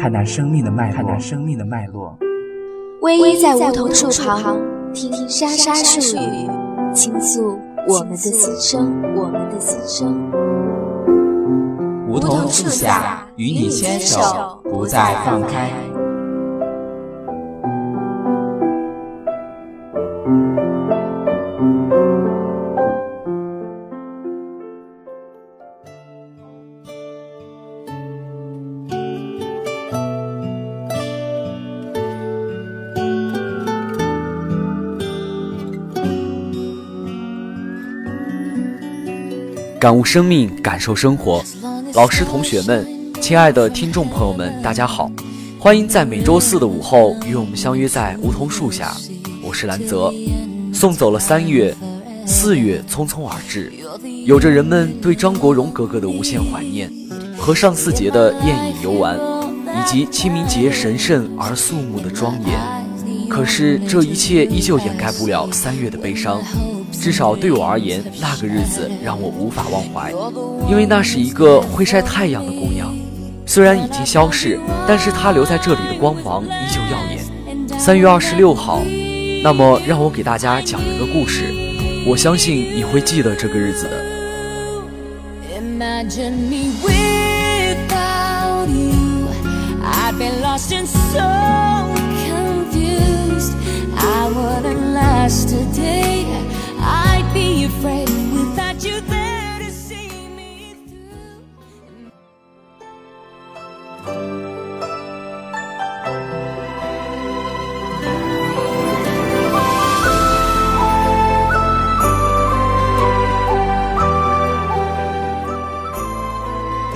看那生命的脉，看那生命的脉络。偎依在梧桐树旁，听听沙沙树语，倾诉我们的心声，我们的心声。梧桐树下，与你牵手，不再放开。感悟生命，感受生活。老师、同学们，亲爱的听众朋友们，大家好！欢迎在每周四的午后与我们相约在梧桐树下。我是兰泽。送走了三月，四月匆匆而至，有着人们对张国荣哥哥的无限怀念，和上巳节的宴饮游玩，以及清明节神圣而肃穆的庄严。可是这一切依旧掩盖不了三月的悲伤。至少对我而言，那个日子让我无法忘怀，因为那是一个会晒太阳的姑娘。虽然已经消逝，但是她留在这里的光芒依旧耀眼。三月二十六号，那么让我给大家讲一个故事，我相信你会记得这个日子的。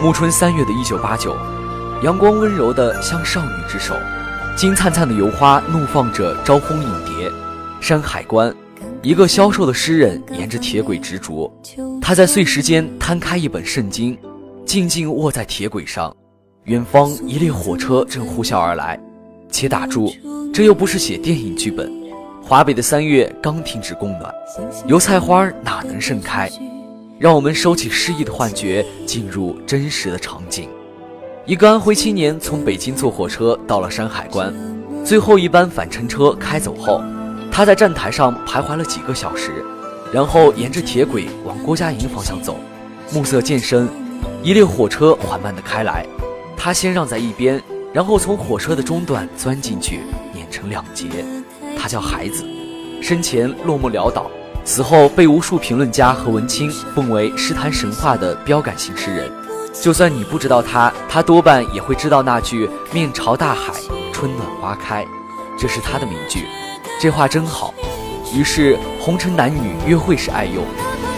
暮春三月的一九八九，阳光温柔的像少女之手，金灿灿的油花怒放着招蜂引蝶。山海关，一个消瘦的诗人沿着铁轨执着，他在碎石间摊开一本圣经，静静卧在铁轨上。远方一列火车正呼啸而来，且打住，这又不是写电影剧本。华北的三月刚停止供暖，油菜花哪能盛开？让我们收起诗意的幻觉，进入真实的场景。一个安徽青年从北京坐火车到了山海关，最后一班返程车开走后，他在站台上徘徊了几个小时，然后沿着铁轨往郭家营方向走。暮色渐深，一列火车缓慢地开来，他先让在一边，然后从火车的中段钻进去，碾成两截。他叫孩子，生前落寞潦倒。此后被无数评论家和文青奉为诗坛神话的标杆性诗人，就算你不知道他，他多半也会知道那句“面朝大海，春暖花开”，这是他的名句。这话真好。于是红尘男女约会时爱用，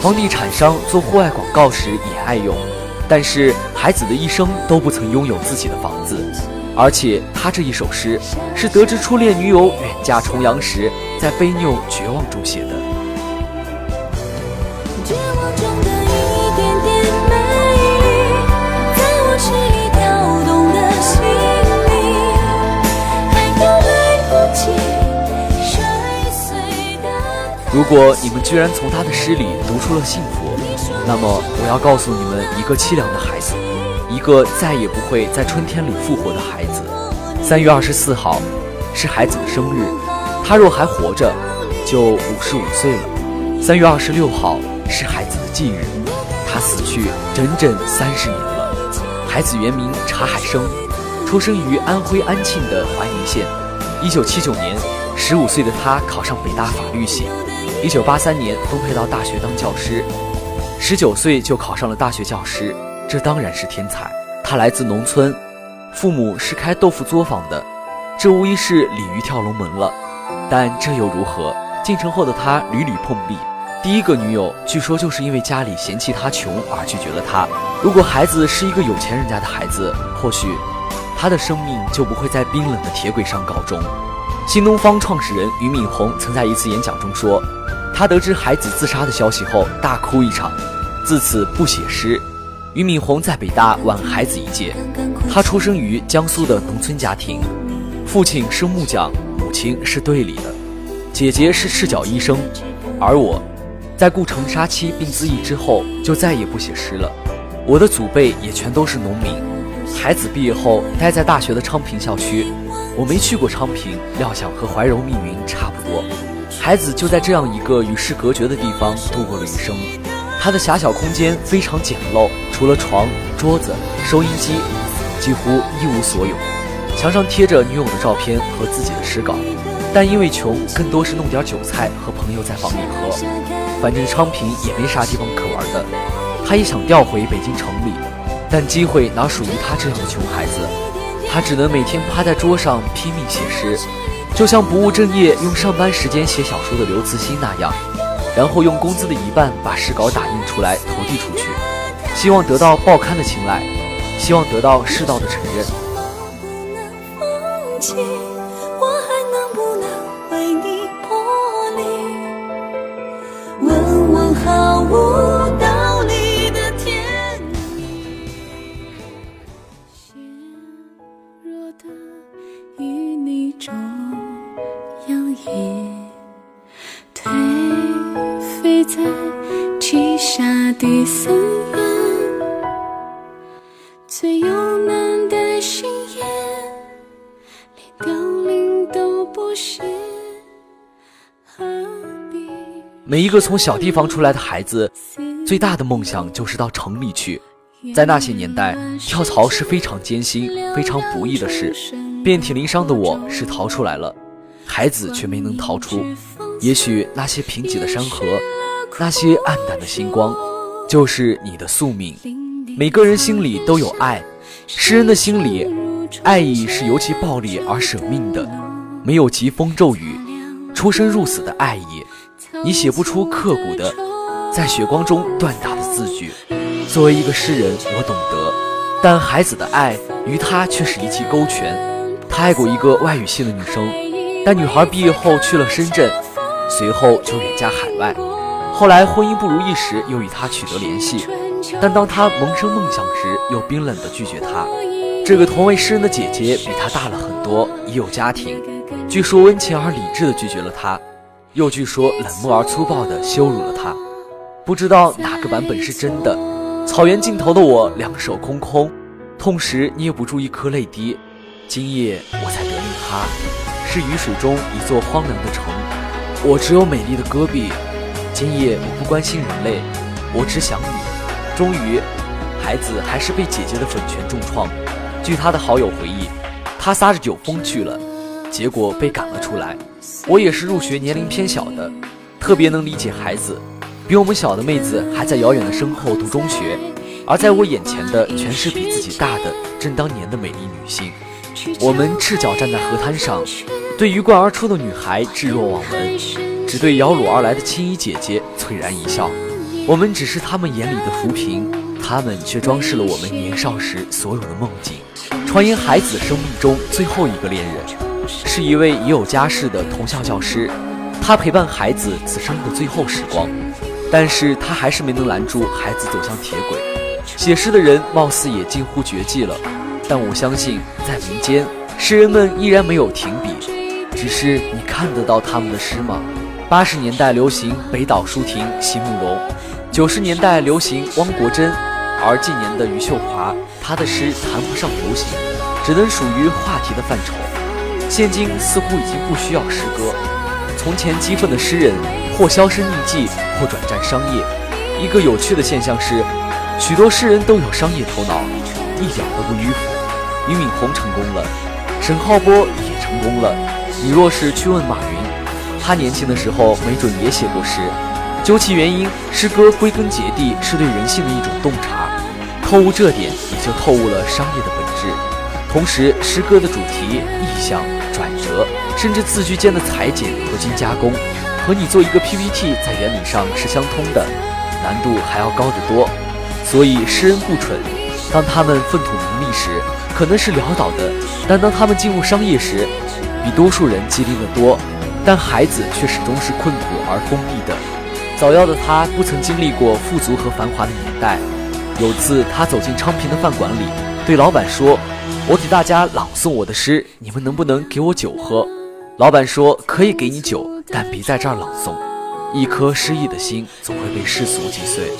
房地产商做户外广告时也爱用，但是孩子的一生都不曾拥有自己的房子，而且他这一首诗是得知初恋女友远嫁重洋时，在悲拗绝望中写的。如果你们居然从他的诗里读出了幸福，那么我要告诉你们一个凄凉的孩子，一个再也不会在春天里复活的孩子。三月二十四号是孩子的生日，他若还活着，就五十五岁了。三月二十六号是孩子的忌日，他死去整整三十年了。孩子原名查海生，出生于安徽安庆的怀宁县。一九七九年，十五岁的他考上北大法律系。一九八三年分配到大学当教师，十九岁就考上了大学教师，这当然是天才。他来自农村，父母是开豆腐作坊的，这无疑是鲤鱼跳龙门了。但这又如何？进城后的他屡屡碰壁，第一个女友据说就是因为家里嫌弃他穷而拒绝了他。如果孩子是一个有钱人家的孩子，或许他的生命就不会在冰冷的铁轨上告终。新东方创始人俞敏洪曾在一次演讲中说，他得知孩子自杀的消息后大哭一场，自此不写诗。俞敏洪在北大晚孩子一届，他出生于江苏的农村家庭，父亲是木匠，母亲是队里的，姐姐是赤脚医生，而我，在顾城杀妻并自缢之后就再也不写诗了。我的祖辈也全都是农民。孩子毕业后待在大学的昌平校区，我没去过昌平，料想和怀柔密云差不多。孩子就在这样一个与世隔绝的地方度过了余生。他的狭小空间非常简陋，除了床、桌子、收音机，几乎一无所有。墙上贴着女友的照片和自己的诗稿，但因为穷，更多是弄点韭菜和朋友在房里喝。反正昌平也没啥地方可玩的，他也想调回北京城里，但机会哪属于他这样的穷孩子？他只能每天趴在桌上拼命写诗，就像不务正业用上班时间写小说的刘慈欣那样。然后用工资的一半把诗稿打印出来投递出去，希望得到报刊的青睐，希望得到世道的承认。你颓废在栖霞的每一个从小地方出来的孩子，最大的梦想就是到城里去。在那些年代，跳槽是非常艰辛、非常不易的事。遍体鳞伤的我是逃出来了，孩子却没能逃出。也许那些贫瘠的山河，那些暗淡的星光，就是你的宿命。每个人心里都有爱，诗人的心里，爱意是尤其暴力而舍命的，没有疾风骤雨、出生入死的爱意。你写不出刻骨的，在血光中锻打的字句。作为一个诗人，我懂得，但孩子的爱与他却是一记勾拳。他爱过一个外语系的女生，但女孩毕业后去了深圳，随后就远嫁海外。后来婚姻不如意时，又与他取得联系，但当他萌生梦想时，又冰冷地拒绝他。这个同为诗人的姐姐比他大了很多，已有家庭，据说温情而理智地拒绝了他。又据说冷漠而粗暴地羞辱了他，不知道哪个版本是真的。草原尽头的我两手空空，痛时捏不住一颗泪滴。今夜我才得令他，是雨水中一座荒凉的城。我只有美丽的戈壁。今夜我不关心人类，我只想你。终于，孩子还是被姐姐的粉拳重创。据他的好友回忆，他撒着酒疯去了，结果被赶了出来。我也是入学年龄偏小的，特别能理解孩子。比我们小的妹子还在遥远的身后读中学，而在我眼前的全是比自己大的正当年的美丽女性。我们赤脚站在河滩上，对鱼贯而出的女孩置若罔闻，只对摇橹而来的青衣姐姐璀然一笑。我们只是他们眼里的浮萍，他们却装饰了我们年少时所有的梦境。传言孩子生命中最后一个恋人。是一位已有家室的同校教师，他陪伴孩子此生的最后时光，但是他还是没能拦住孩子走向铁轨。写诗的人貌似也近乎绝迹了，但我相信在民间，诗人们依然没有停笔，只是你看得到他们的诗吗？八十年代流行北岛舒婷、席慕容，九十年代流行汪国真，而近年的余秀华，她的诗谈不上流行，只能属于话题的范畴。现今似乎已经不需要诗歌。从前激愤的诗人，或销声匿迹，或转战商业。一个有趣的现象是，许多诗人都有商业头脑，一点都不迂腐。俞敏洪成功了，沈浩波也成功了。你若是去问马云，他年轻的时候没准也写过诗。究其原因，诗歌归根结底是对人性的一种洞察。透悟这点，也就透悟了商业的本质。同时，诗歌的主题、意象。转折，甚至字句间的裁剪和精加工，和你做一个 PPT 在原理上是相通的，难度还要高得多。所以诗人不蠢，当他们粪土名利时，可能是潦倒的，但当他们进入商业时，比多数人机灵得多。但孩子却始终是困苦而封闭的。早夭的他不曾经历过富足和繁华的年代。有次他走进昌平的饭馆里，对老板说：“我给大家朗诵我的诗，你们能不能给我酒喝？”老板说：“可以给你酒，但别在这儿朗诵。”一颗失意的心总会被世俗击碎。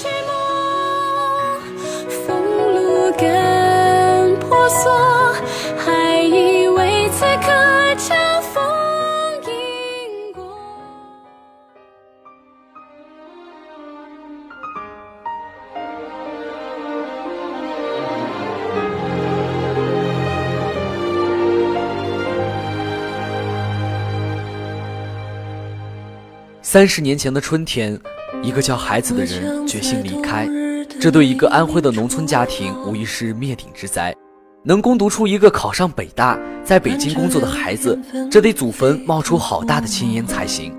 三十年前的春天，一个叫孩子的人决心离开，这对一个安徽的农村家庭无疑是灭顶之灾。能攻读出一个考上北大，在北京工作的孩子，这得祖坟冒出好大的青烟才行。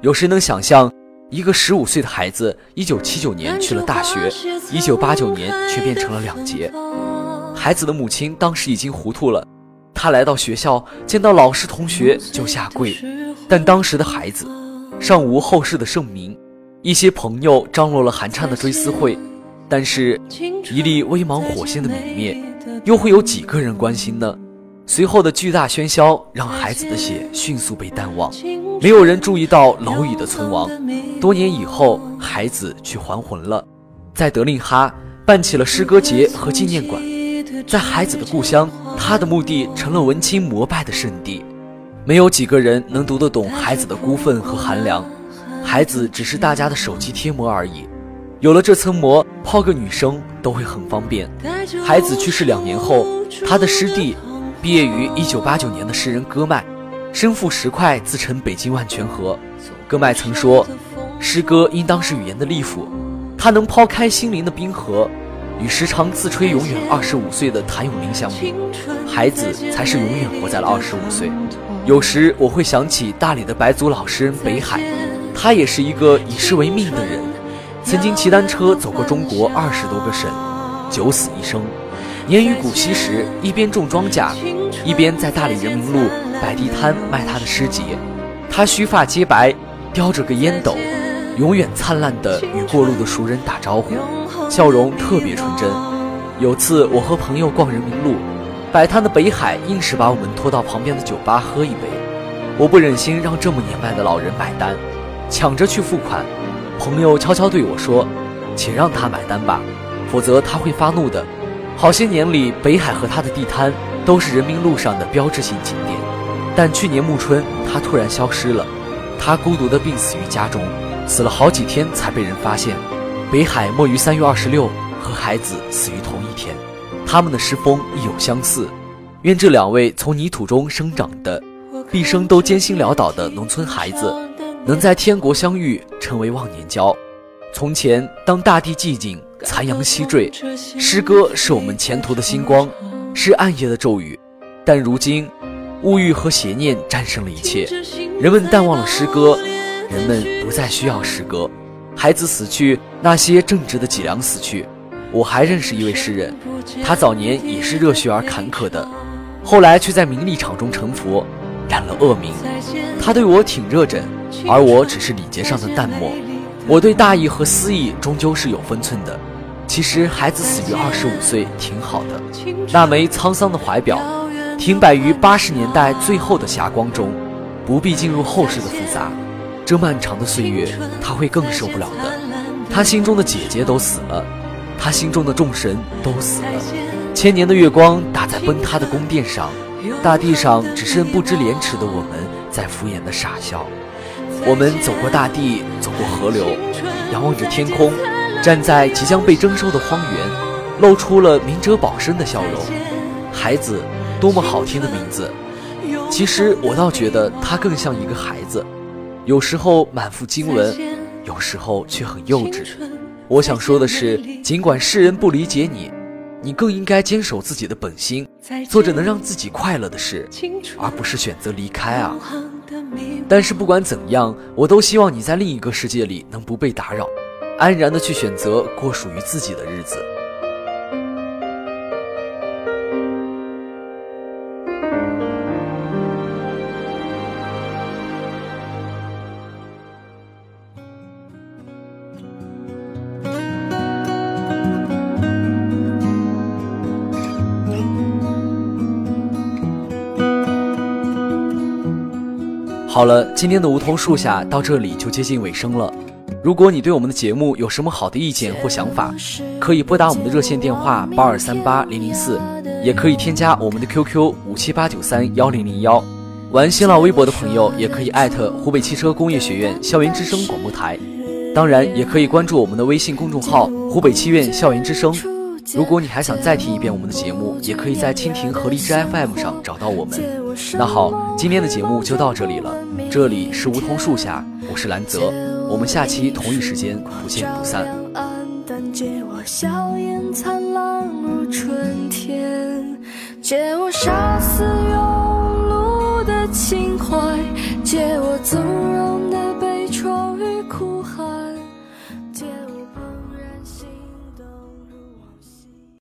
有谁能想象，一个十五岁的孩子，一九七九年去了大学，一九八九年却变成了两截？孩子的母亲当时已经糊涂了，她来到学校，见到老师同学就下跪，但当时的孩子。尚无后世的盛名，一些朋友张罗了寒颤的追思会，但是，一粒微芒火星的泯灭，又会有几个人关心呢？随后的巨大喧嚣让孩子的血迅速被淡忘，没有人注意到蝼蚁的存亡。多年以后，孩子去还魂了，在德令哈办起了诗歌节和纪念馆，在孩子的故乡，他的墓地成了文青膜拜的圣地。没有几个人能读得懂孩子的孤愤和寒凉，孩子只是大家的手机贴膜而已。有了这层膜，泡个女生都会很方便。孩子去世两年后，他的师弟，毕业于一九八九年的诗人戈麦，身负石块自称北京万泉河。戈麦曾说，诗歌应当是语言的利斧，它能抛开心灵的冰河。与时常自吹永远二十五岁的谭咏麟相比，孩子才是永远活在了二十五岁。有时我会想起大理的白族老诗人北海，他也是一个以诗为命的人，曾经骑单车走过中国二十多个省，九死一生。年逾古稀时，一边种庄稼，一边在大理人民路摆地摊卖他的诗集。他须发皆白，叼着个烟斗，永远灿烂地与过路的熟人打招呼，笑容特别纯真。有次我和朋友逛人民路。摆摊的北海硬是把我们拖到旁边的酒吧喝一杯，我不忍心让这么年迈的老人买单，抢着去付款。朋友悄悄对我说：“请让他买单吧，否则他会发怒的。”好些年里，北海和他的地摊都是人民路上的标志性景点，但去年暮春，他突然消失了。他孤独地病死于家中，死了好几天才被人发现。北海没于三月二十六，和孩子死于同一天。他们的诗风亦有相似，愿这两位从泥土中生长的，毕生都艰辛潦倒的农村孩子，能在天国相遇，成为忘年交。从前，当大地寂静，残阳西坠，诗歌是我们前途的星光，是暗夜的咒语。但如今，物欲和邪念战胜了一切，人们淡忘了诗歌，人们不再需要诗歌。孩子死去，那些正直的脊梁死去。我还认识一位诗人，他早年也是热血而坎坷的，后来却在名利场中成佛，染了恶名。他对我挺热忱，而我只是礼节上的淡漠。我对大义和私义终究是有分寸的。其实孩子死于二十五岁挺好的，那枚沧桑的怀表，停摆于八十年代最后的霞光中，不必进入后世的复杂。这漫长的岁月，他会更受不了的。他心中的姐姐都死了。他心中的众神都死了，千年的月光打在崩塌的宫殿上，大地上只剩不知廉耻的我们在敷衍的傻笑。我们走过大地，走过河流，仰望着天空，站在即将被征收的荒原，露出了明哲保身的笑容。孩子，多么好听的名字！其实我倒觉得他更像一个孩子，有时候满腹经纶，有时候却很幼稚。我想说的是，尽管世人不理解你，你更应该坚守自己的本心，做着能让自己快乐的事，而不是选择离开啊。但是不管怎样，我都希望你在另一个世界里能不被打扰，安然的去选择过属于自己的日子。好了，今天的梧桐树下到这里就接近尾声了。如果你对我们的节目有什么好的意见或想法，可以拨打我们的热线电话八二三八零零四，也可以添加我们的 QQ 五七八九三幺零零幺。玩新浪微博的朋友也可以艾特湖北汽车工业学院校园之声广播台，当然也可以关注我们的微信公众号湖北汽院校园之声。如果你还想再听一遍我们的节目，也可以在蜻蜓和荔枝 FM 上找到我们。那好，今天的节目就到这里了，这里是梧桐树下，我是兰泽，我们下期同一时间不见不散。借我笑颜灿烂如春天，借我杀死庸碌的情怀，借我纵。